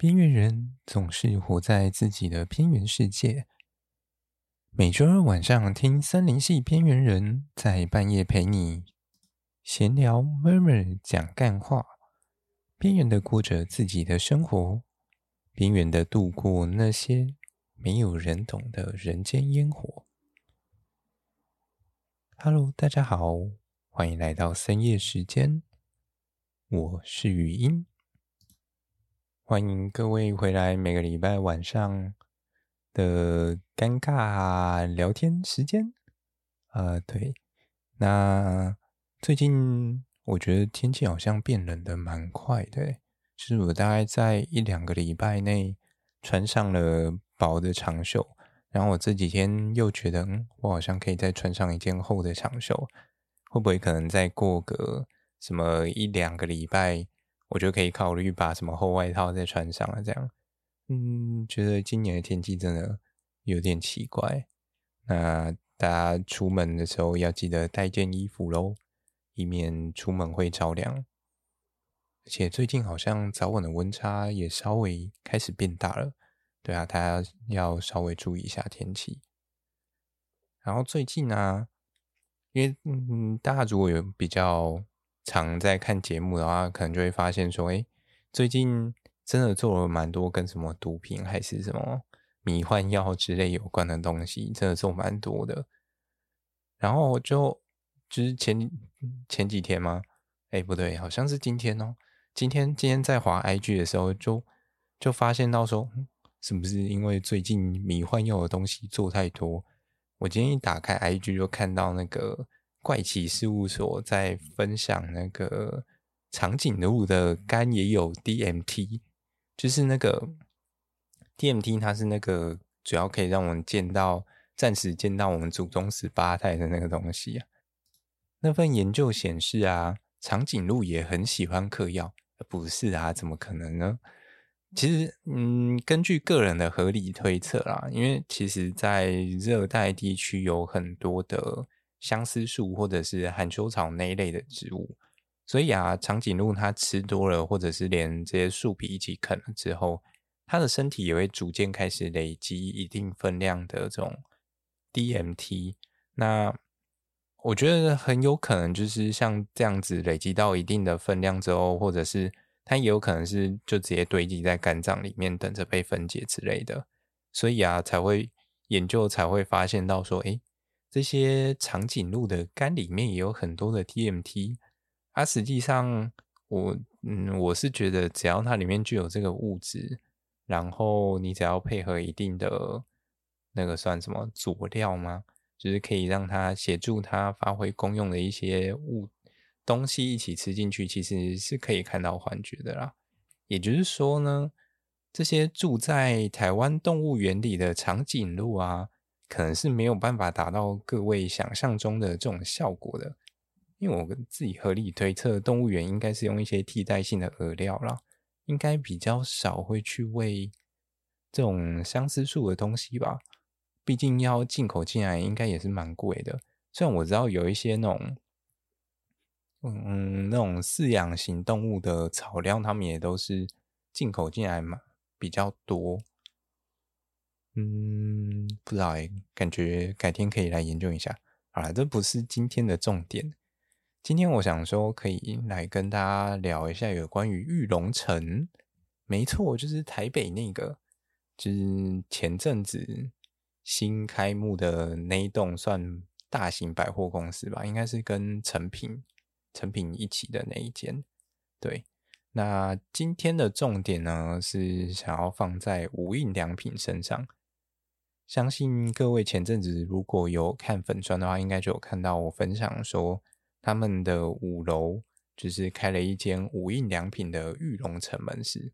边缘人总是活在自己的边缘世界。每周二晚上听森林系边缘人，在半夜陪你闲聊、murmur 讲干话，边缘的过着自己的生活，边缘的度过那些没有人懂的人间烟火。Hello，大家好，欢迎来到深夜时间，我是语音。欢迎各位回来，每个礼拜晚上的尴尬聊天时间。呃，对，那最近我觉得天气好像变冷的蛮快的，就是我大概在一两个礼拜内穿上了薄的长袖，然后我这几天又觉得，嗯，我好像可以再穿上一件厚的长袖，会不会可能再过个什么一两个礼拜？我就可以考虑把什么厚外套再穿上了，这样，嗯，觉得今年的天气真的有点奇怪。那大家出门的时候要记得带件衣服喽，以免出门会着凉。而且最近好像早晚的温差也稍微开始变大了，对啊，大家要稍微注意一下天气。然后最近呢、啊，因为嗯，大家如果有比较。常在看节目的话，可能就会发现说，哎，最近真的做了蛮多跟什么毒品还是什么迷幻药之类有关的东西，真的做蛮多的。然后就就是前前几天吗？哎，不对，好像是今天哦。今天今天在滑 IG 的时候就，就就发现到说，是不是因为最近迷幻药的东西做太多？我今天一打开 IG 就看到那个。怪奇事务所在分享那个长颈鹿的肝也有 DMT，就是那个 DMT，它是那个主要可以让我们见到、暂时见到我们祖宗十八代的那个东西啊。那份研究显示啊，长颈鹿也很喜欢嗑药，不是啊？怎么可能呢？其实，嗯，根据个人的合理推测啦，因为其实在热带地区有很多的。相思树或者是含羞草那一类的植物，所以啊，长颈鹿它吃多了，或者是连这些树皮一起啃了之后，它的身体也会逐渐开始累积一定分量的这种 DMT。那我觉得很有可能就是像这样子累积到一定的分量之后，或者是它也有可能是就直接堆积在肝脏里面，等着被分解之类的。所以啊，才会研究才会发现到说，诶。这些长颈鹿的肝里面也有很多的 TMT，它、啊、实际上我嗯我是觉得只要它里面具有这个物质，然后你只要配合一定的那个算什么佐料吗？就是可以让它协助它发挥功用的一些物东西一起吃进去，其实是可以看到幻觉的啦。也就是说呢，这些住在台湾动物园里的长颈鹿啊。可能是没有办法达到各位想象中的这种效果的，因为我自己合理推测，动物园应该是用一些替代性的饵料啦，应该比较少会去喂这种相思树的东西吧。毕竟要进口进来，应该也是蛮贵的。虽然我知道有一些那种，嗯，那种饲养型动物的草料，他们也都是进口进来嘛，比较多。嗯，不知道哎，感觉改天可以来研究一下。好了，这不是今天的重点。今天我想说，可以来跟大家聊一下有关于玉龙城。没错，就是台北那个，就是前阵子新开幕的那一栋算大型百货公司吧，应该是跟诚品、诚品一起的那一间。对，那今天的重点呢，是想要放在无印良品身上。相信各位前阵子如果有看粉砖的话，应该就有看到我分享说，他们的五楼就是开了一间无印良品的玉龙城门市。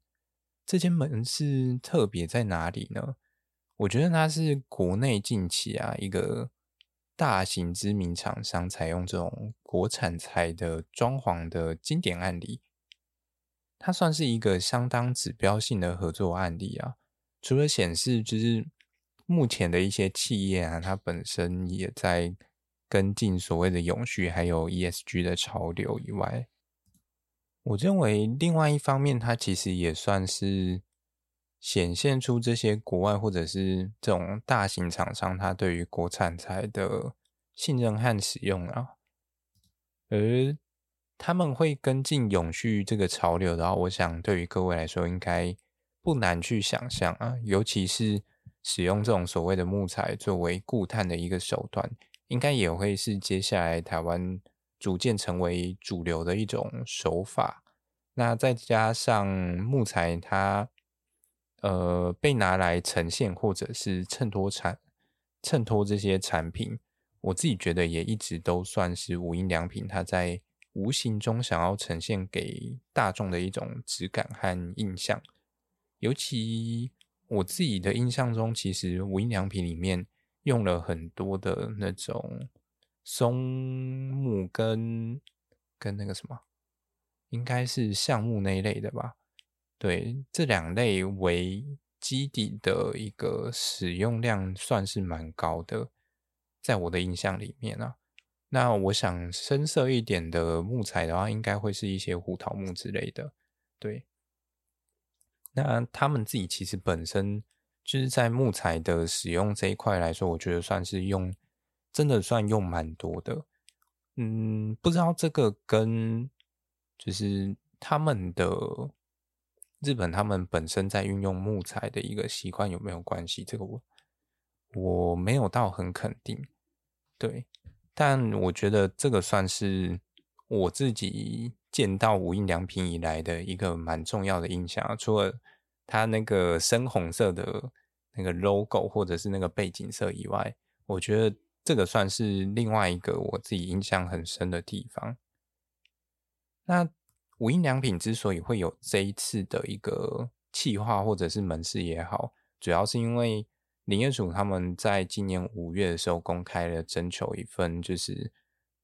这间门市特别在哪里呢？我觉得它是国内近期啊一个大型知名厂商采用这种国产材的装潢的经典案例。它算是一个相当指标性的合作案例啊。除了显示就是。目前的一些企业啊，它本身也在跟进所谓的永续还有 ESG 的潮流以外，我认为另外一方面，它其实也算是显现出这些国外或者是这种大型厂商，他对于国产材的信任和使用啊，而他们会跟进永续这个潮流的话，我想对于各位来说应该不难去想象啊，尤其是使用这种所谓的木材作为固碳的一个手段，应该也会是接下来台湾逐渐成为主流的一种手法。那再加上木材它。呃，被拿来呈现或者是衬托产衬托这些产品，我自己觉得也一直都算是无印良品它在无形中想要呈现给大众的一种质感和印象。尤其我自己的印象中，其实无印良品里面用了很多的那种松木跟跟那个什么，应该是橡木那一类的吧。对，这两类为基底的一个使用量算是蛮高的，在我的印象里面啊，那我想深色一点的木材的话，应该会是一些胡桃木之类的。对，那他们自己其实本身就是在木材的使用这一块来说，我觉得算是用真的算用蛮多的。嗯，不知道这个跟就是他们的。日本他们本身在运用木材的一个习惯有没有关系？这个我我没有到很肯定，对，但我觉得这个算是我自己见到无印良品以来的一个蛮重要的印象。除了它那个深红色的那个 logo 或者是那个背景色以外，我觉得这个算是另外一个我自己印象很深的地方。那。无印良品之所以会有这一次的一个企划或者是门市也好，主要是因为林业署他们在今年五月的时候公开了征求一份，就是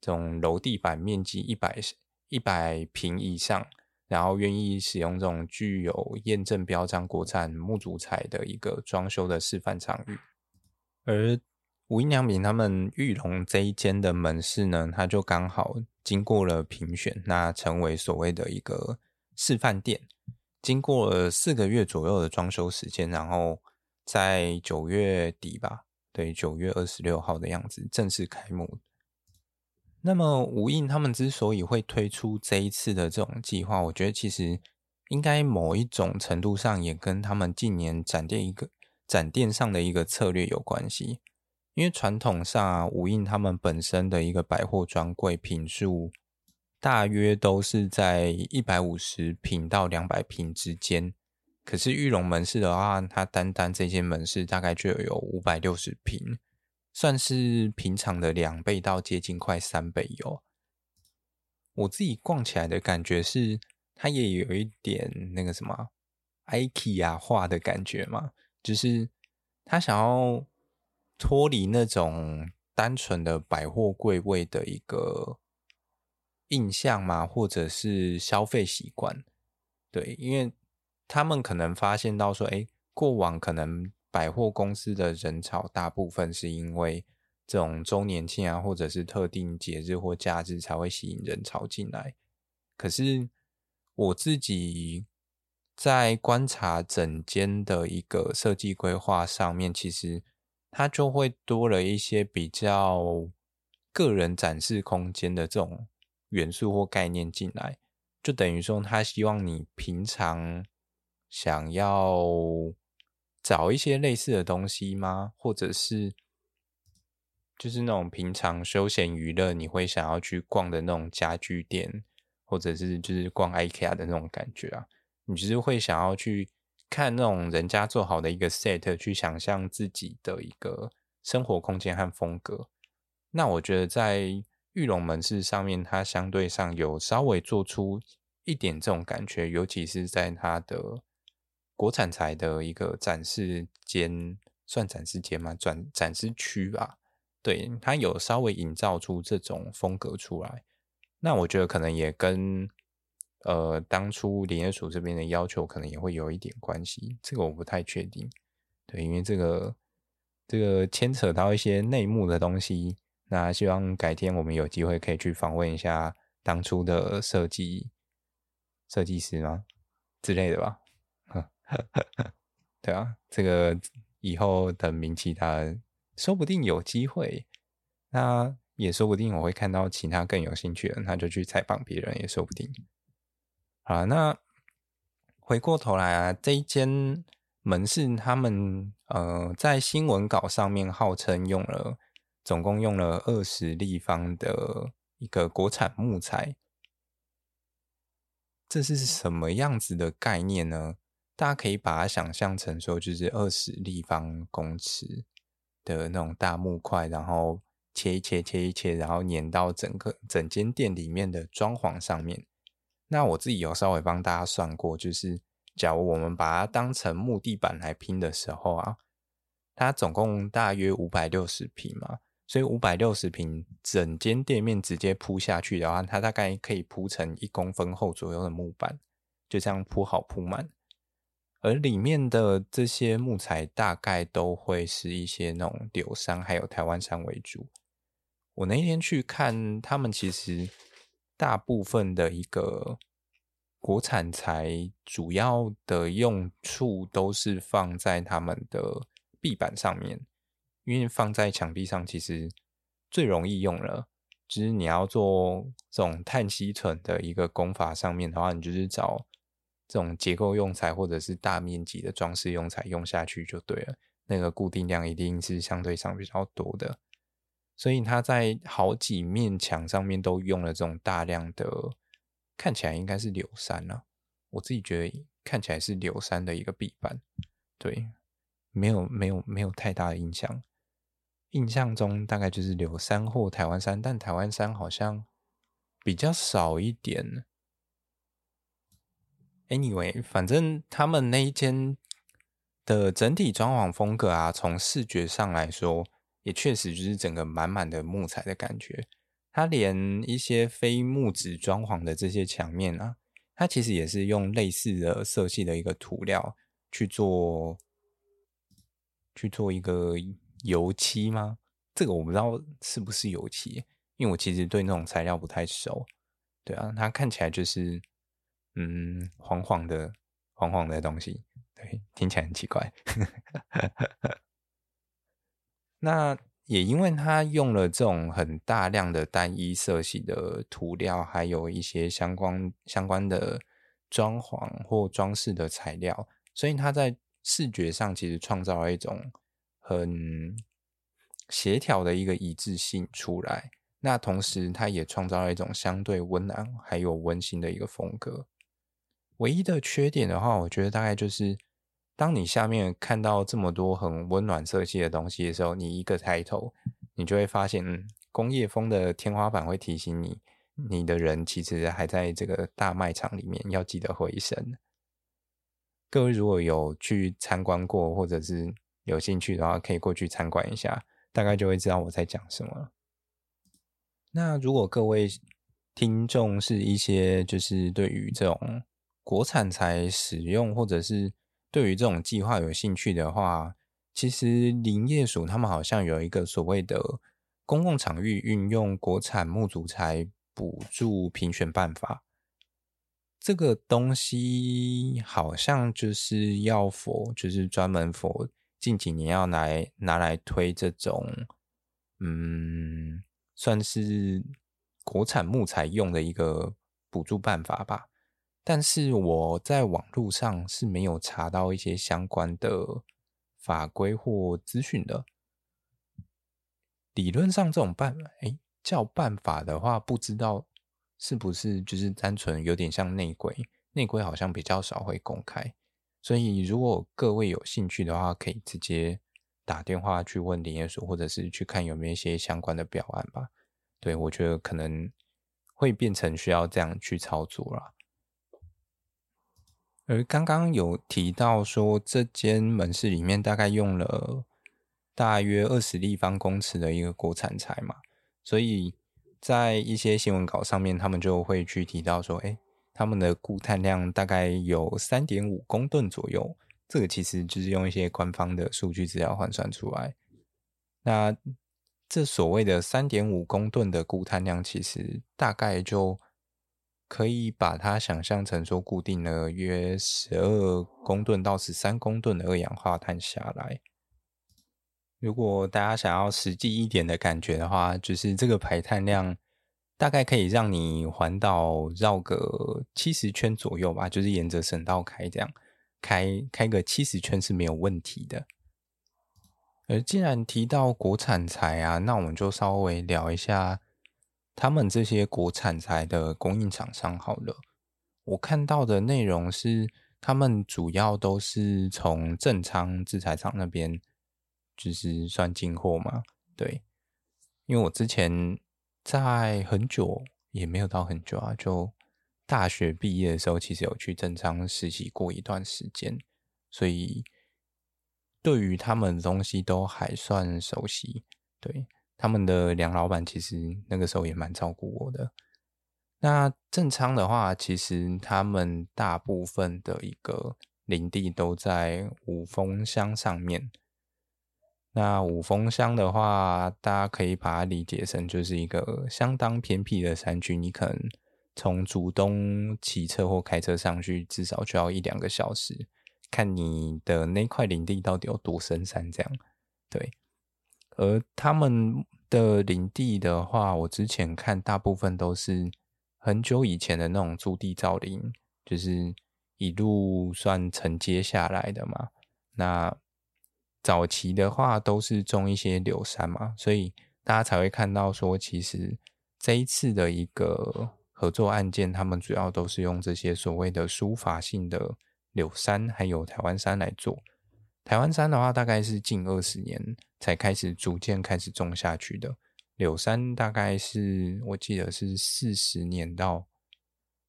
这种楼地板面积一百一百平以上，然后愿意使用这种具有验证标章国产木主材的一个装修的示范场域，而无印良品他们玉龙这一间的门市呢，它就刚好。经过了评选，那成为所谓的一个示范店。经过了四个月左右的装修时间，然后在九月底吧，对，九月二十六号的样子正式开幕。那么无印他们之所以会推出这一次的这种计划，我觉得其实应该某一种程度上也跟他们近年展店一个展店上的一个策略有关系。因为传统上啊，无印他们本身的一个百货专柜坪数大约都是在一百五十坪到两百坪之间。可是玉龙门市的话，它单单这间门市大概就有五百六十坪，算是平常的两倍到接近快三倍有。我自己逛起来的感觉是，它也有一点那个什么 IKEA 化的感觉嘛，就是他想要。脱离那种单纯的百货柜位的一个印象嘛，或者是消费习惯，对，因为他们可能发现到说，哎，过往可能百货公司的人潮大部分是因为这种周年庆啊，或者是特定节日或假日才会吸引人潮进来。可是我自己在观察整间的一个设计规划上面，其实。它就会多了一些比较个人展示空间的这种元素或概念进来，就等于说，他希望你平常想要找一些类似的东西吗？或者是就是那种平常休闲娱乐你会想要去逛的那种家具店，或者是就是逛 IKEA 的那种感觉啊？你其实会想要去。看那种人家做好的一个 set，去想象自己的一个生活空间和风格。那我觉得在玉龙门市上面，它相对上有稍微做出一点这种感觉，尤其是在它的国产材的一个展示间，算展示间吗？转展示区吧。对，它有稍微营造出这种风格出来。那我觉得可能也跟。呃，当初林业署这边的要求可能也会有一点关系，这个我不太确定。对，因为这个这个牵扯到一些内幕的东西，那希望改天我们有机会可以去访问一下当初的设计设计师吗之类的吧。对啊，这个以后等名气大，说不定有机会。那也说不定我会看到其他更有兴趣的人，他就去采访别人，也说不定。好，那回过头来啊，这一间门市他们呃在新闻稿上面号称用了总共用了二十立方的一个国产木材，这是什么样子的概念呢？大家可以把它想象成说，就是二十立方公尺的那种大木块，然后切一切，切一切，然后粘到整个整间店里面的装潢上面。那我自己有稍微帮大家算过，就是假如我们把它当成木地板来拼的时候啊，它总共大约五百六十平嘛，所以五百六十平整间店面直接铺下去的话，它大概可以铺成一公分厚左右的木板，就这样铺好铺满。而里面的这些木材大概都会是一些那种柳杉还有台湾杉为主。我那天去看，他们其实。大部分的一个国产材，主要的用处都是放在他们的壁板上面，因为放在墙壁上其实最容易用了。就是你要做这种碳吸存的一个工法上面的话，你就是找这种结构用材或者是大面积的装饰用材用下去就对了，那个固定量一定是相对上比较多的。所以它在好几面墙上面都用了这种大量的，看起来应该是柳杉啊，我自己觉得看起来是柳杉的一个壁板，对，没有没有没有太大的印象，印象中大概就是柳杉或台湾杉，但台湾杉好像比较少一点。Anyway，反正他们那一间的整体装潢风格啊，从视觉上来说。也确实就是整个满满的木材的感觉，它连一些非木质装潢的这些墙面啊，它其实也是用类似的色系的一个涂料去做，去做一个油漆吗？这个我不知道是不是油漆，因为我其实对那种材料不太熟。对啊，它看起来就是嗯黄黄的黄黄的东西，对，听起来很奇怪。那也因为它用了这种很大量的单一色系的涂料，还有一些相关相关的装潢或装饰的材料，所以它在视觉上其实创造了一种很协调的一个一致性出来。那同时，它也创造了一种相对温暖还有温馨的一个风格。唯一的缺点的话，我觉得大概就是。当你下面看到这么多很温暖色系的东西的时候，你一个抬头，你就会发现，嗯，工业风的天花板会提醒你，你的人其实还在这个大卖场里面，要记得回神。各位如果有去参观过，或者是有兴趣的话，可以过去参观一下，大概就会知道我在讲什么。那如果各位听众是一些就是对于这种国产材使用，或者是对于这种计划有兴趣的话，其实林业署他们好像有一个所谓的公共场域运用国产木组材补助评选办法。这个东西好像就是要 for，就是专门 for 近几年要来拿来推这种，嗯，算是国产木材用的一个补助办法吧。但是我在网络上是没有查到一些相关的法规或资讯的。理论上这种办，哎，叫办法的话，不知道是不是就是单纯有点像内规，内规好像比较少会公开。所以如果各位有兴趣的话，可以直接打电话去问林业署，或者是去看有没有一些相关的表案吧。对，我觉得可能会变成需要这样去操作啦。而刚刚有提到说，这间门市里面大概用了大约二十立方公尺的一个国产材嘛，所以在一些新闻稿上面，他们就会去提到说，哎，他们的固碳量大概有三点五公吨左右。这个其实就是用一些官方的数据资料换算出来。那这所谓的三点五公吨的固碳量，其实大概就可以把它想象成说，固定了约十二公吨到十三公吨的二氧化碳下来。如果大家想要实际一点的感觉的话，就是这个排碳量大概可以让你环岛绕个七十圈左右吧，就是沿着省道开这样，开开个七十圈是没有问题的。而既然提到国产材啊，那我们就稍微聊一下他们这些国产材的供应厂商好了。我看到的内容是，他们主要都是从正昌制材厂那边。就是算进货嘛，对，因为我之前在很久也没有到很久啊，就大学毕业的时候，其实有去正昌实习过一段时间，所以对于他们的东西都还算熟悉。对，他们的梁老板其实那个时候也蛮照顾我的。那正昌的话，其实他们大部分的一个林地都在五峰乡上面。那五峰乡的话，大家可以把它理解成就是一个相当偏僻的山区。你可能从主东骑车或开车上去，至少就要一两个小时。看你的那块林地到底有多深山，这样对。而他们的林地的话，我之前看大部分都是很久以前的那种租地造林，就是一路算承接下来的嘛。那早期的话都是种一些柳杉嘛，所以大家才会看到说，其实这一次的一个合作案件，他们主要都是用这些所谓的书法性的柳杉，还有台湾杉来做。台湾杉的话，大概是近二十年才开始逐渐开始种下去的，柳杉大概是我记得是四十年到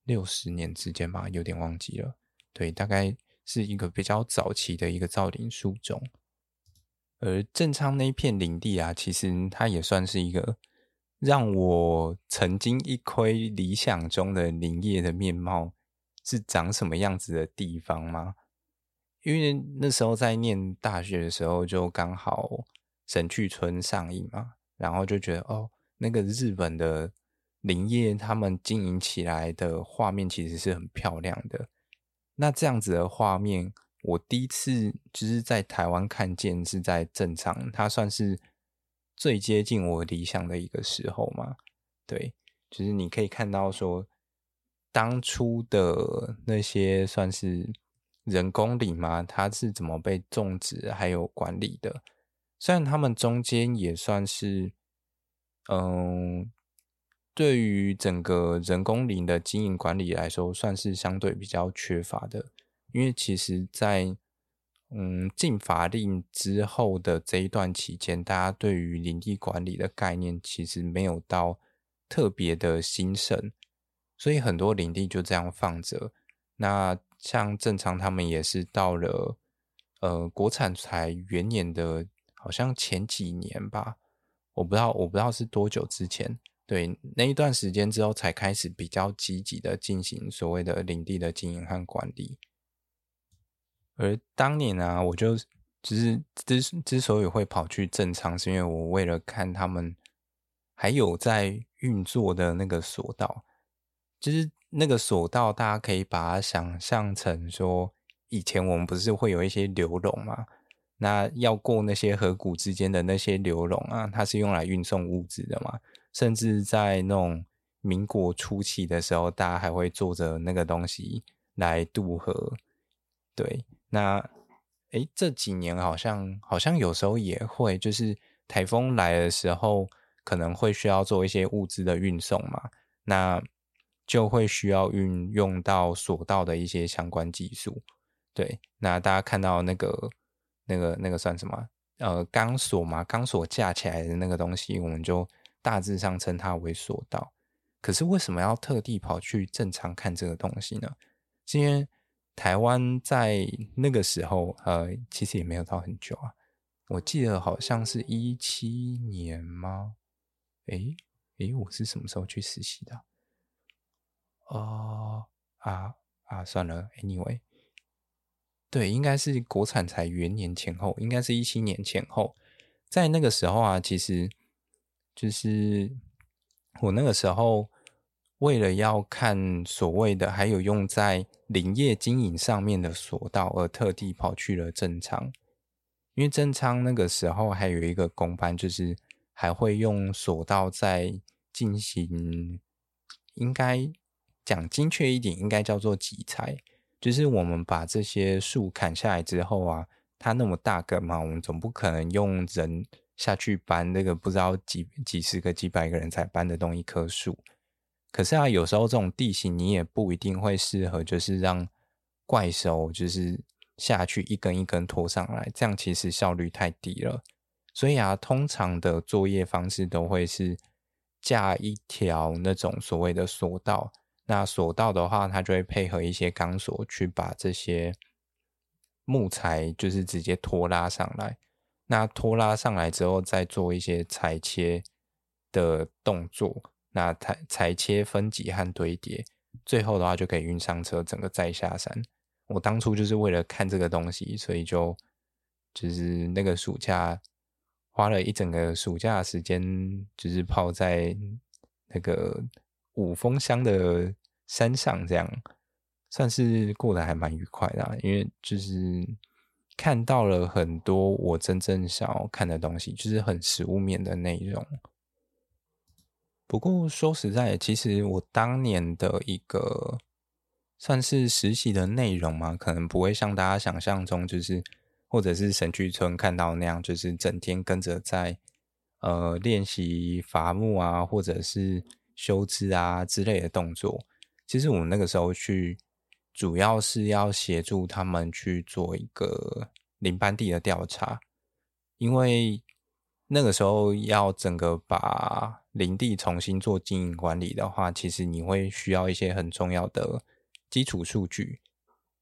六十年之间吧，有点忘记了。对，大概是一个比较早期的一个造林树种。而正昌那一片林地啊，其实它也算是一个让我曾经一窥理想中的林业的面貌是长什么样子的地方吗？因为那时候在念大学的时候，就刚好神去村上映嘛，然后就觉得哦，那个日本的林业他们经营起来的画面其实是很漂亮的。那这样子的画面。我第一次就是在台湾看见，是在正常，它算是最接近我理想的一个时候嘛。对，就是你可以看到说，当初的那些算是人工林嘛，它是怎么被种植还有管理的。虽然他们中间也算是，嗯，对于整个人工林的经营管理来说，算是相对比较缺乏的。因为其实在，嗯禁法令之后的这一段期间，大家对于林地管理的概念其实没有到特别的兴盛，所以很多林地就这样放着。那像正昌他们也是到了呃国产材元年的，好像前几年吧，我不知道我不知道是多久之前，对那一段时间之后才开始比较积极的进行所谓的林地的经营和管理。而当年啊，我就只是之之所以会跑去正昌，是因为我为了看他们还有在运作的那个索道，就是那个索道，大家可以把它想象成说，以前我们不是会有一些流笼吗？那要过那些河谷之间的那些流笼啊，它是用来运送物资的嘛。甚至在那种民国初期的时候，大家还会坐着那个东西来渡河，对。那，诶，这几年好像好像有时候也会，就是台风来的时候，可能会需要做一些物资的运送嘛，那就会需要运用到索道的一些相关技术。对，那大家看到那个那个那个算什么？呃，钢索嘛，钢索架起来的那个东西，我们就大致上称它为索道。可是为什么要特地跑去正常看这个东西呢？是因为台湾在那个时候，呃，其实也没有到很久啊。我记得好像是一七年吗？诶诶，我是什么时候去实习的？哦、啊啊，算了，anyway，对，应该是国产才元年前后，应该是一七年前后。在那个时候啊，其实就是我那个时候。为了要看所谓的还有用在林业经营上面的索道，而特地跑去了正昌。因为正昌那个时候还有一个工班，就是还会用索道在进行，应该讲精确一点，应该叫做集材。就是我们把这些树砍下来之后啊，它那么大个嘛，我们总不可能用人下去搬那个不知道几几十个、几百个人才搬得动一棵树。可是啊，有时候这种地形你也不一定会适合，就是让怪兽就是下去一根一根拖上来，这样其实效率太低了。所以啊，通常的作业方式都会是架一条那种所谓的索道。那索道的话，它就会配合一些钢索去把这些木材就是直接拖拉上来。那拖拉上来之后，再做一些裁切的动作。那裁裁切、分级和堆叠，最后的话就可以运上车，整个载下山。我当初就是为了看这个东西，所以就就是那个暑假花了一整个暑假的时间，就是泡在那个五峰乡的山上，这样算是过得还蛮愉快的。因为就是看到了很多我真正想要看的东西，就是很实物面的内容。不过说实在，其实我当年的一个算是实习的内容嘛，可能不会像大家想象中，就是或者是神去村看到那样，就是整天跟着在呃练习伐木啊，或者是修枝啊之类的动作。其实我们那个时候去，主要是要协助他们去做一个林班地的调查，因为那个时候要整个把林地重新做经营管理的话，其实你会需要一些很重要的基础数据，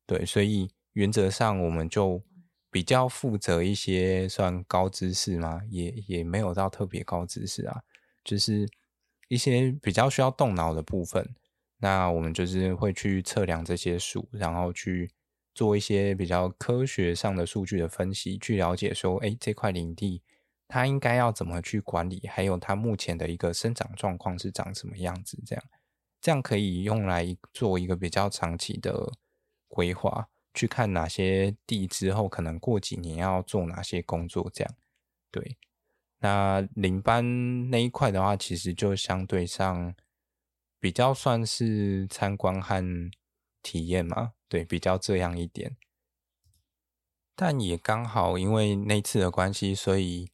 对，所以原则上我们就比较负责一些算高知识嘛，也也没有到特别高知识啊，就是一些比较需要动脑的部分。那我们就是会去测量这些数，然后去做一些比较科学上的数据的分析，去了解说，哎，这块林地。它应该要怎么去管理？还有它目前的一个生长状况是长什么样子？这样，这样可以用来做一个比较长期的规划，去看哪些地之后可能过几年要做哪些工作。这样，对。那领班那一块的话，其实就相对上比较算是参观和体验嘛，对，比较这样一点。但也刚好因为那次的关系，所以。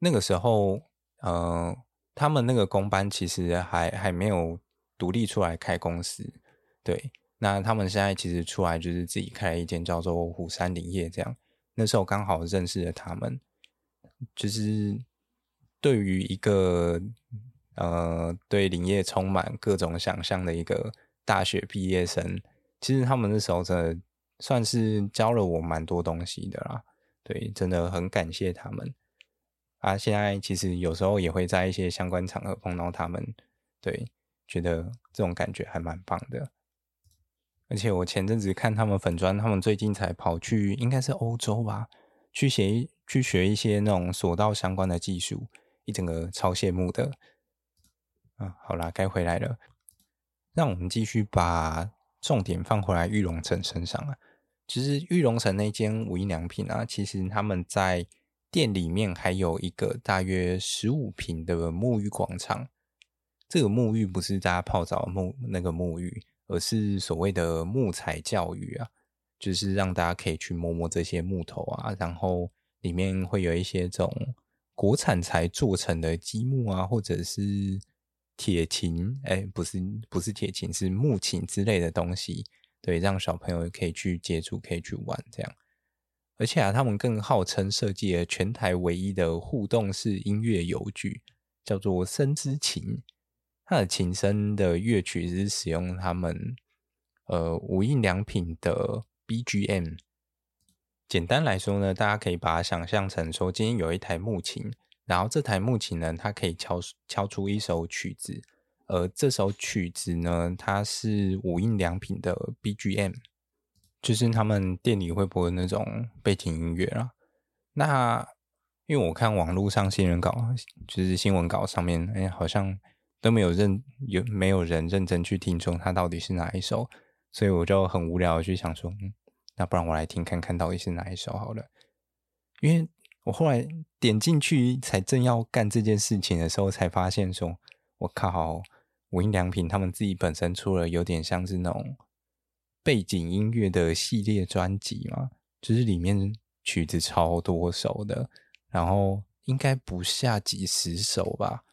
那个时候，呃，他们那个工班其实还还没有独立出来开公司，对。那他们现在其实出来就是自己开了一间叫做虎山林业这样。那时候刚好认识了他们，就是对于一个呃对林业充满各种想象的一个大学毕业生，其实他们那时候真的算是教了我蛮多东西的啦。对，真的很感谢他们。啊，现在其实有时候也会在一些相关场合碰到他们，对，觉得这种感觉还蛮棒的。而且我前阵子看他们粉砖，他们最近才跑去，应该是欧洲吧，去学去学一些那种索道相关的技术，一整个超羡慕的。啊，好啦，该回来了，让我们继续把重点放回来玉龙城身上啊。其实玉龙城那间无印良品啊，其实他们在。店里面还有一个大约十五平的沐浴广场。这个沐浴不是大家泡澡沐那个沐浴，而是所谓的木材教育啊，就是让大家可以去摸摸这些木头啊，然后里面会有一些这种国产材做成的积木啊，或者是铁琴，哎，不是不是铁琴，是木琴之类的东西，对，让小朋友可以去接触，可以去玩这样。而且啊，他们更号称设计了全台唯一的互动式音乐游具，叫做“声之琴”。它的琴声的乐曲是使用他们呃无印良品的 BGM。简单来说呢，大家可以把它想象成说，今天有一台木琴，然后这台木琴呢，它可以敲敲出一首曲子，而这首曲子呢，它是无印良品的 BGM。就是他们店里会播的那种背景音乐啦。那因为我看网络上新闻稿，就是新闻稿上面，哎，好像都没有认有没有人认真去听说它到底是哪一首，所以我就很无聊的去想说，嗯，那不然我来听看看到底是哪一首好了。因为我后来点进去，才正要干这件事情的时候，才发现说，我靠，无印良品他们自己本身出了有点像是那种背景音乐的系列专辑嘛，就是里面曲子超多首的，然后应该不下几十首吧。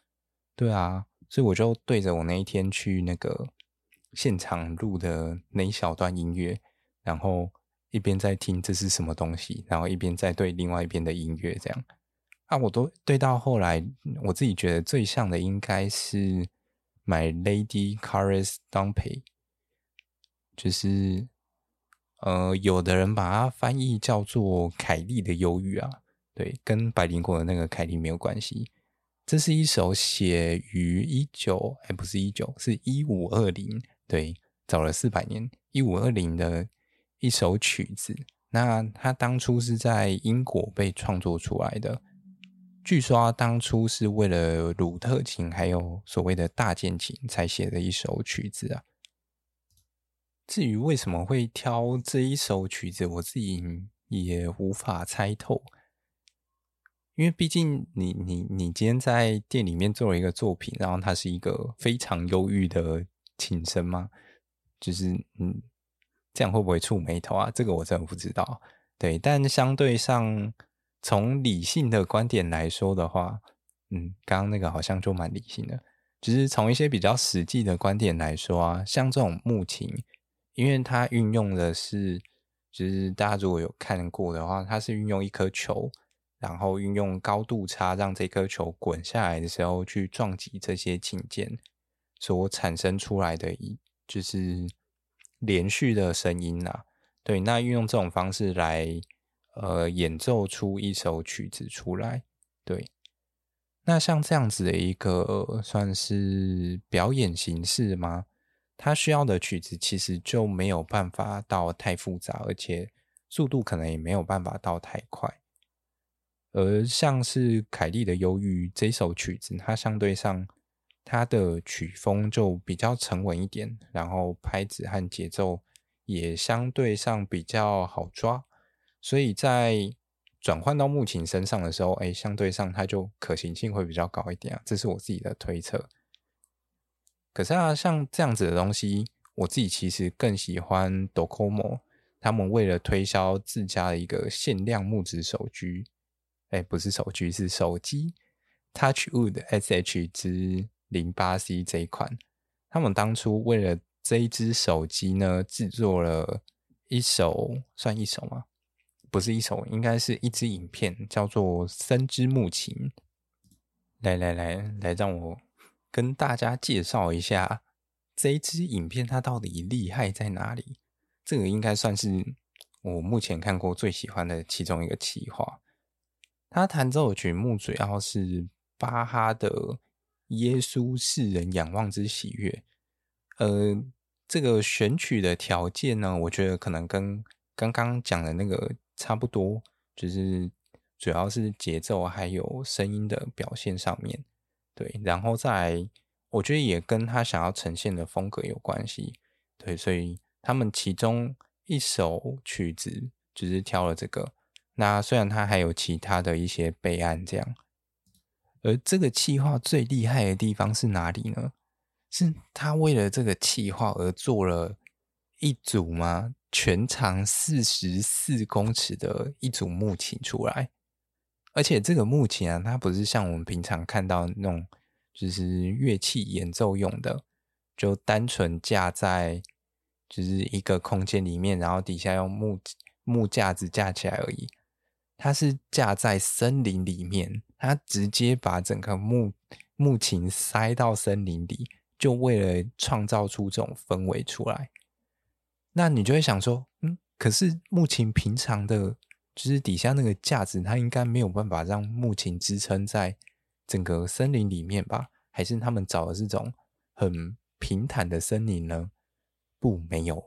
对啊，所以我就对着我那一天去那个现场录的那一小段音乐，然后。一边在听这是什么东西，然后一边在对另外一边的音乐，这样啊，我都对到后来，我自己觉得最像的应该是《My Lady Caress Dumpy》，就是呃，有的人把它翻译叫做凯莉的忧郁啊，对，跟百灵果的那个凯莉没有关系。这是一首写于一九，哎，不是一九，是一五二零，对，早了四百年，一五二零的。一首曲子，那它当初是在英国被创作出来的。据说当初是为了鲁特琴还有所谓的大键琴才写的一首曲子啊。至于为什么会挑这一首曲子，我自己也无法猜透。因为毕竟你你你今天在店里面做了一个作品，然后它是一个非常忧郁的琴声吗？就是嗯。这样会不会触霉头啊？这个我真的不知道。对，但相对上，从理性的观点来说的话，嗯，刚刚那个好像就蛮理性的。只是从一些比较实际的观点来说啊，像这种木琴，因为它运用的是，就是大家如果有看过的话，它是运用一颗球，然后运用高度差让这颗球滚下来的时候去撞击这些琴键所产生出来的一就是。连续的声音呐、啊，对，那运用这种方式来呃演奏出一首曲子出来，对，那像这样子的一个算是表演形式吗？它需要的曲子其实就没有办法到太复杂，而且速度可能也没有办法到太快，而像是凯莉的《忧郁》这首曲子，它相对上。它的曲风就比较沉稳一点，然后拍子和节奏也相对上比较好抓，所以在转换到木琴身上的时候，哎，相对上它就可行性会比较高一点啊，这是我自己的推测。可是啊，像这样子的东西，我自己其实更喜欢 Docomo，他们为了推销自家的一个限量木质手机，哎，不是手机，是手机，Touchwood SH 之。零八 C 这一款，他们当初为了这一支手机呢，制作了一首，算一首吗？不是一首，应该是一支影片，叫做《森之木琴》。来来来来，让我跟大家介绍一下这一支影片，它到底厉害在哪里？这个应该算是我目前看过最喜欢的其中一个企划。它弹奏的曲目主要是巴哈的。耶稣世人仰望之喜悦，呃，这个选曲的条件呢，我觉得可能跟刚刚讲的那个差不多，就是主要是节奏还有声音的表现上面，对，然后再，我觉得也跟他想要呈现的风格有关系，对，所以他们其中一首曲子只是挑了这个，那虽然他还有其他的一些备案这样。而这个企划最厉害的地方是哪里呢？是他为了这个企划而做了一组吗？全长四十四公尺的一组木琴出来，而且这个木琴啊，它不是像我们平常看到那种，就是乐器演奏用的，就单纯架在就是一个空间里面，然后底下用木木架子架起来而已。它是架在森林里面。他直接把整个木木琴塞到森林里，就为了创造出这种氛围出来。那你就会想说，嗯，可是木琴平常的，就是底下那个架子，它应该没有办法让木琴支撑在整个森林里面吧？还是他们找的这种很平坦的森林呢？不，没有。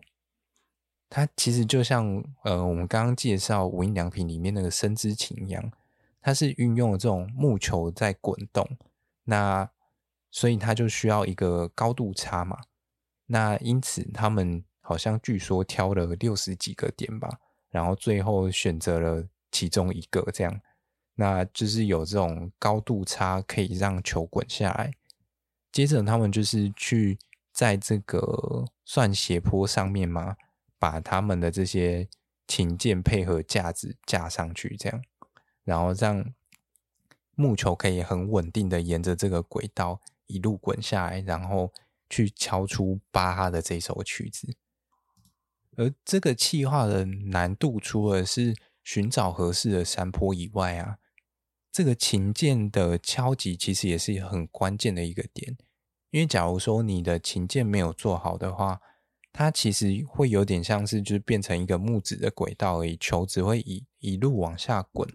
它其实就像呃，我们刚刚介绍无印良品里面那个森之琴一样。它是运用了这种木球在滚动，那所以它就需要一个高度差嘛。那因此他们好像据说挑了六十几个点吧，然后最后选择了其中一个这样，那就是有这种高度差可以让球滚下来。接着他们就是去在这个算斜坡上面嘛，把他们的这些琴键配合架子架上去，这样，然后让木球可以很稳定的沿着这个轨道一路滚下来，然后去敲出巴哈的这首曲子。而这个企划的难度，除了是寻找合适的山坡以外啊。这个琴键的敲击其实也是很关键的一个点，因为假如说你的琴键没有做好的话，它其实会有点像是就是变成一个木质的轨道而已，球只会一一路往下滚，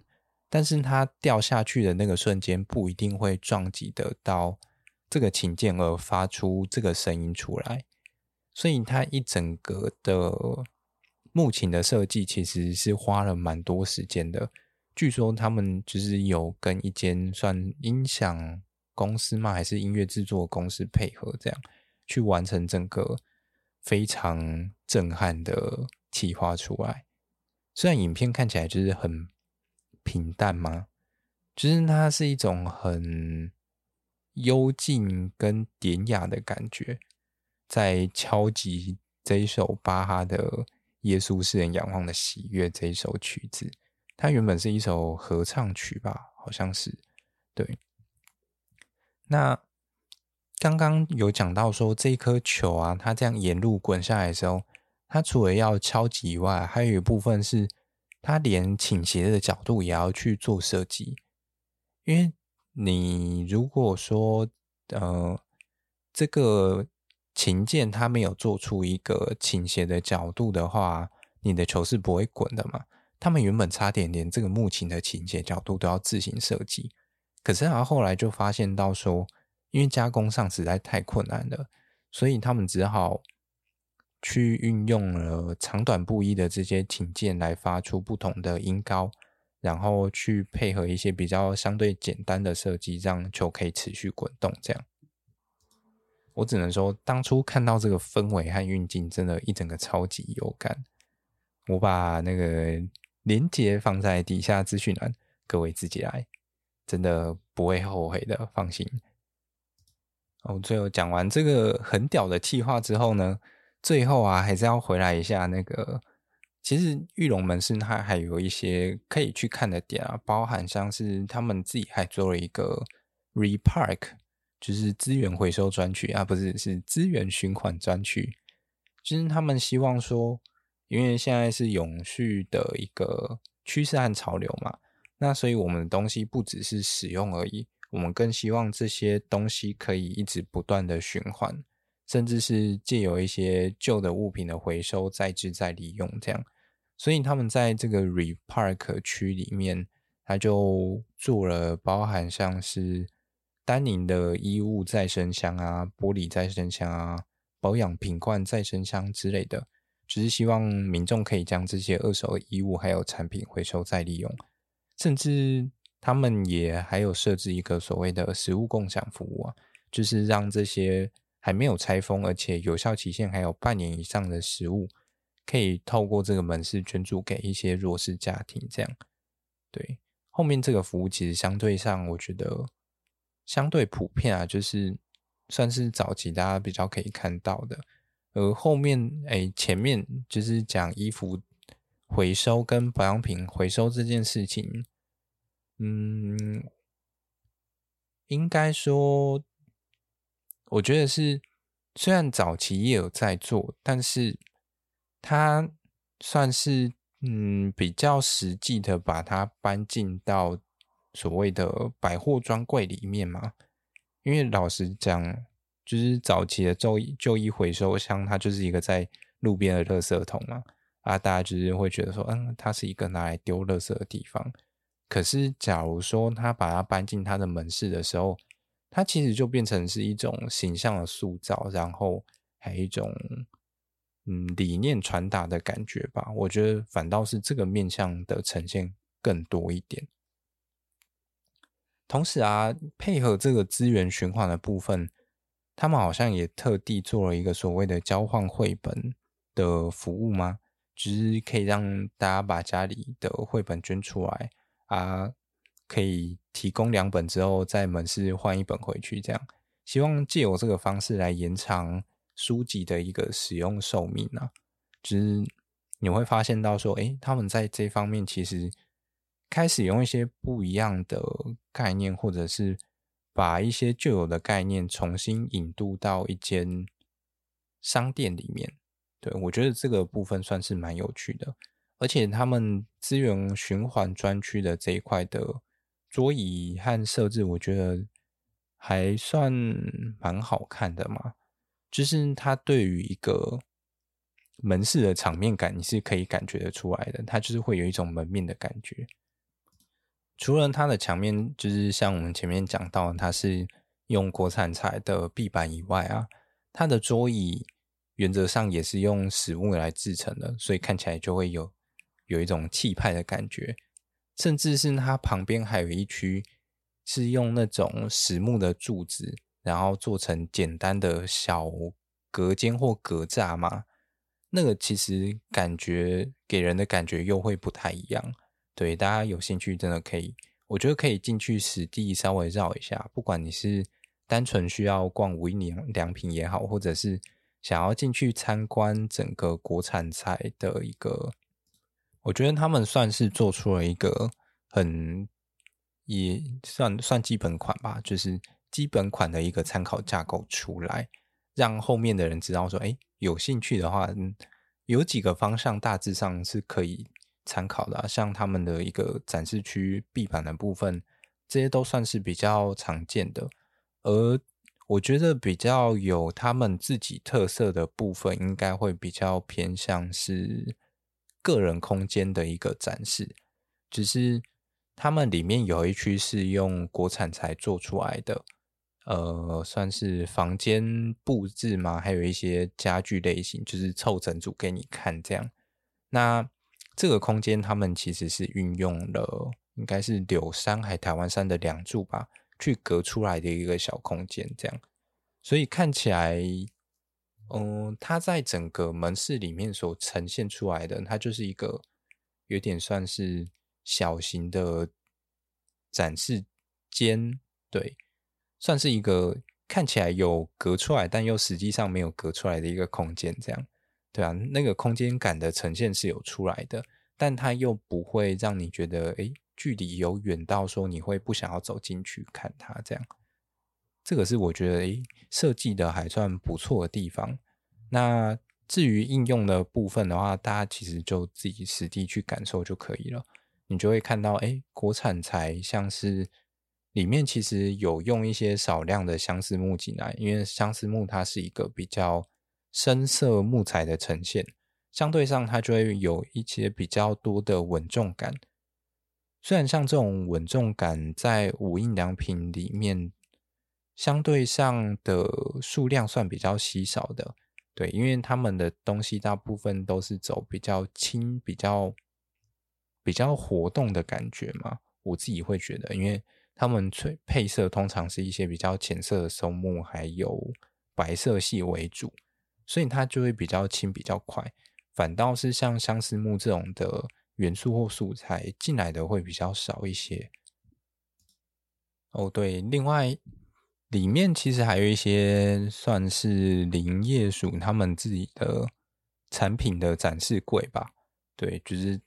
但是它掉下去的那个瞬间不一定会撞击得到这个琴键而发出这个声音出来，所以它一整个的木琴的设计其实是花了蛮多时间的。据说他们就是有跟一间算音响公司吗？还是音乐制作公司配合，这样去完成整个非常震撼的企划出来。虽然影片看起来就是很平淡吗，就是它是一种很幽静跟典雅的感觉，在敲击这一首巴哈的《耶稣世人仰望的喜悦》这一首曲子。它原本是一首合唱曲吧，好像是。对，那刚刚有讲到说，这一颗球啊，它这样沿路滚下来的时候，它除了要敲击以外，还有一部分是它连倾斜的角度也要去做设计。因为你如果说呃这个琴键它没有做出一个倾斜的角度的话，你的球是不会滚的嘛。他们原本差点连这个木琴的倾斜角度都要自行设计，可是他后来就发现到说，因为加工上实在太困难了，所以他们只好去运用了长短不一的这些琴键来发出不同的音高，然后去配合一些比较相对简单的设计，让球可以持续滚动。这样，我只能说，当初看到这个氛围和运镜，真的一整个超级有感。我把那个。连接放在底下资讯栏，各位自己来，真的不会后悔的，放心。哦，最后讲完这个很屌的企划之后呢，最后啊，还是要回来一下那个，其实玉龙门市它还有一些可以去看的点啊，包含像是他们自己还做了一个 Repark，就是资源回收专区啊，不是，是资源循环专区，就是他们希望说。因为现在是永续的一个趋势和潮流嘛，那所以我们的东西不只是使用而已，我们更希望这些东西可以一直不断的循环，甚至是借由一些旧的物品的回收、再制、再利用这样。所以他们在这个 Repark 区里面，他就做了包含像是丹宁的衣物再生箱啊、玻璃再生箱啊、保养品罐再生箱之类的。只是希望民众可以将这些二手衣物还有产品回收再利用，甚至他们也还有设置一个所谓的食物共享服务啊，就是让这些还没有拆封而且有效期限还有半年以上的食物，可以透过这个门市捐助给一些弱势家庭。这样，对，后面这个服务其实相对上我觉得相对普遍啊，就是算是早期大家比较可以看到的。而后面，哎，前面就是讲衣服回收跟保养品回收这件事情，嗯，应该说，我觉得是虽然早期也有在做，但是它算是嗯比较实际的把它搬进到所谓的百货专柜里面嘛，因为老实讲。就是早期的旧衣旧衣回收箱，它就是一个在路边的垃圾桶嘛，啊，大家就是会觉得说，嗯，它是一个拿来丢垃圾的地方。可是，假如说他把它搬进他的门市的时候，它其实就变成是一种形象的塑造，然后还有一种嗯理念传达的感觉吧。我觉得反倒是这个面向的呈现更多一点。同时啊，配合这个资源循环的部分，他们好像也特地做了一个所谓的交换绘本的服务吗？就是可以让大家把家里的绘本捐出来啊，可以提供两本之后，在门市换一本回去，这样希望借由这个方式来延长书籍的一个使用寿命啊。就是你会发现到说，诶，他们在这方面其实开始用一些不一样的概念，或者是把一些旧有的概念重新引渡到一间商店里面。对，我觉得这个部分算是蛮有趣的，而且他们资源循环专区的这一块的桌椅和设置，我觉得还算蛮好看的嘛。就是它对于一个门市的场面感，你是可以感觉得出来的，它就是会有一种门面的感觉。除了它的墙面，就是像我们前面讲到，它是用国产材的壁板以外啊，它的桌椅。原则上也是用实木来制成的，所以看起来就会有有一种气派的感觉。甚至是它旁边还有一区是用那种实木的柱子，然后做成简单的小隔间或隔栅嘛。那个其实感觉给人的感觉又会不太一样。对，大家有兴趣真的可以，我觉得可以进去实地稍微绕一下。不管你是单纯需要逛无印良品也好，或者是想要进去参观整个国产材的一个，我觉得他们算是做出了一个很也算算基本款吧，就是基本款的一个参考架构出来，让后面的人知道说，哎，有兴趣的话，嗯，有几个方向大致上是可以参考的啊，像他们的一个展示区壁板的部分，这些都算是比较常见的，而。我觉得比较有他们自己特色的部分，应该会比较偏向是个人空间的一个展示。只是他们里面有一区是用国产材做出来的，呃，算是房间布置嘛，还有一些家具类型，就是凑整组给你看这样。那这个空间他们其实是运用了，应该是柳杉还台湾杉的梁柱吧。去隔出来的一个小空间，这样，所以看起来，嗯，它在整个门市里面所呈现出来的，它就是一个有点算是小型的展示间，对，算是一个看起来有隔出来，但又实际上没有隔出来的一个空间，这样，对啊，那个空间感的呈现是有出来的，但它又不会让你觉得，诶。距离有远到说你会不想要走进去看它，这样，这个是我觉得诶设计的还算不错的地方。那至于应用的部分的话，大家其实就自己实地去感受就可以了。你就会看到，诶，国产材像是里面其实有用一些少量的相思木进来，因为相思木它是一个比较深色木材的呈现，相对上它就会有一些比较多的稳重感。虽然像这种稳重感在无印良品里面相对上的数量算比较稀少的，对，因为他们的东西大部分都是走比较轻、比较比较活动的感觉嘛。我自己会觉得，因为他们配配色通常是一些比较浅色的松木，还有白色系为主，所以它就会比较轻、比较快。反倒是像相思木这种的。元素或素材进来的会比较少一些。哦，对，另外里面其实还有一些算是林业署他们自己的产品的展示柜吧。对，就是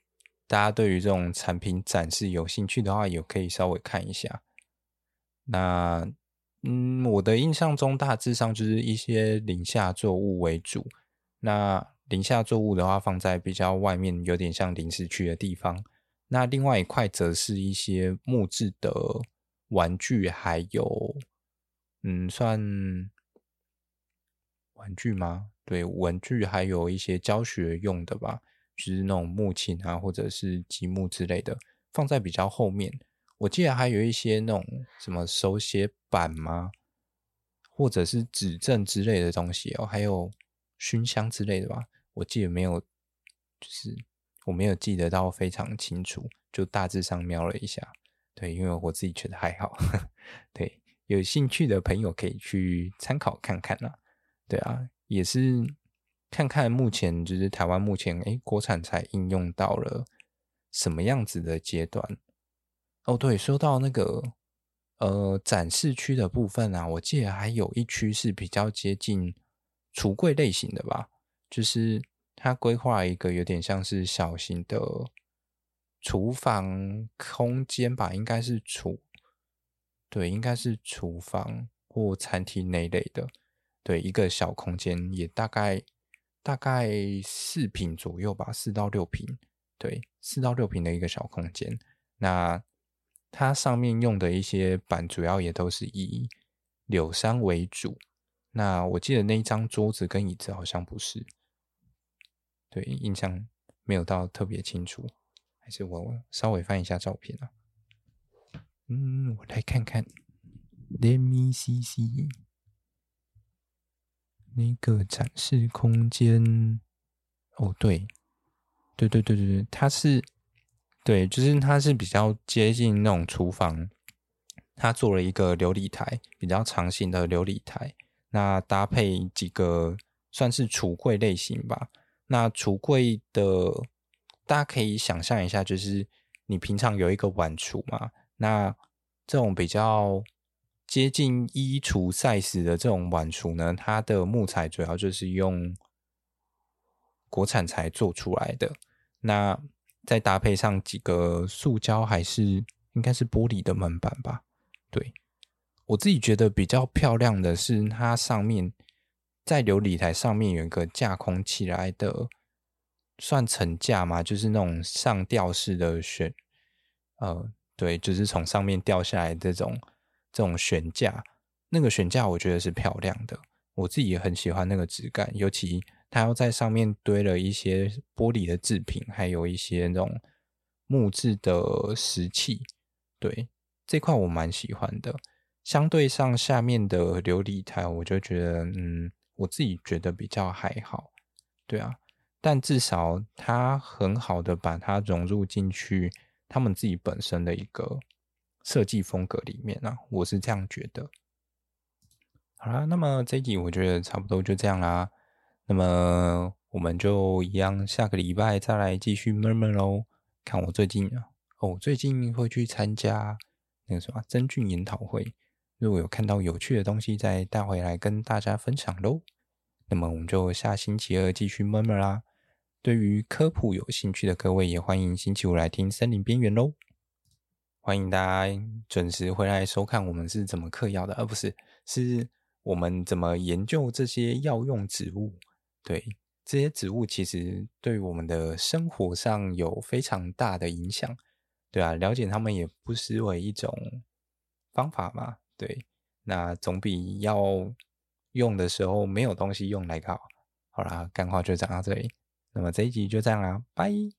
大家对于这种产品展示有兴趣的话，也可以稍微看一下。那，嗯，我的印象中大致上就是一些林下作物为主。那林下作物的话，放在比较外面，有点像临时区的地方。那另外一块则是一些木质的玩具，还有，嗯，算玩具吗？对，文具还有一些教学用的吧，就是那种木琴啊，或者是积木之类的，放在比较后面。我记得还有一些那种什么手写板吗？或者是指正之类的东西哦，还有熏香之类的吧。我记得没有，就是我没有记得到非常清楚，就大致上瞄了一下，对，因为我自己觉得还好。对，有兴趣的朋友可以去参考看看啦。对啊，也是看看目前就是台湾目前诶国产才应用到了什么样子的阶段。哦，对，说到那个呃展示区的部分啊，我记得还有一区是比较接近橱柜类型的吧，就是它规划一个有点像是小型的。厨房空间吧，应该是厨，对，应该是厨房或餐厅那一类的，对，一个小空间，也大概大概四坪左右吧，四到六坪，对，四到六坪的一个小空间。那它上面用的一些板，主要也都是以柳杉为主。那我记得那一张桌子跟椅子好像不是，对，印象没有到特别清楚。还是我稍微翻一下照片啊，嗯，我来看看，Let me see see，那个展示空间，哦，对，对对对对对，它是，对，就是它是比较接近那种厨房，它做了一个琉璃台，比较长型的琉璃台，那搭配几个算是橱柜类型吧，那橱柜的。大家可以想象一下，就是你平常有一个碗橱嘛，那这种比较接近衣橱 size 的这种碗橱呢，它的木材主要就是用国产材做出来的。那再搭配上几个塑胶还是应该是玻璃的门板吧？对，我自己觉得比较漂亮的是，它上面在琉璃台上面有一个架空起来的。算层架嘛？就是那种上吊式的悬，呃，对，就是从上面掉下来这种这种悬架。那个悬架我觉得是漂亮的，我自己也很喜欢那个质感。尤其它要在上面堆了一些玻璃的制品，还有一些那种木质的石器。对，这块我蛮喜欢的。相对上下面的琉璃台，我就觉得，嗯，我自己觉得比较还好。对啊。但至少它很好的把它融入进去，他们自己本身的一个设计风格里面啊，我是这样觉得。好啦，那么这集我觉得差不多就这样啦。那么我们就一样，下个礼拜再来继续闷闷喽。看我最近啊，哦，最近会去参加那个什么真菌研讨会，如果有看到有趣的东西，再带回来跟大家分享喽。那么我们就下星期二继续闷闷啦。对于科普有兴趣的各位，也欢迎星期五来听《森林边缘》喽。欢迎大家准时回来收看我们是怎么嗑药的，而不是是我们怎么研究这些药用植物。对，这些植物其实对我们的生活上有非常大的影响。对啊，了解他们也不失为一种方法嘛。对，那总比要用的时候没有东西用来搞。好啦，干话就讲到这里。那么这一集就这样啦，拜。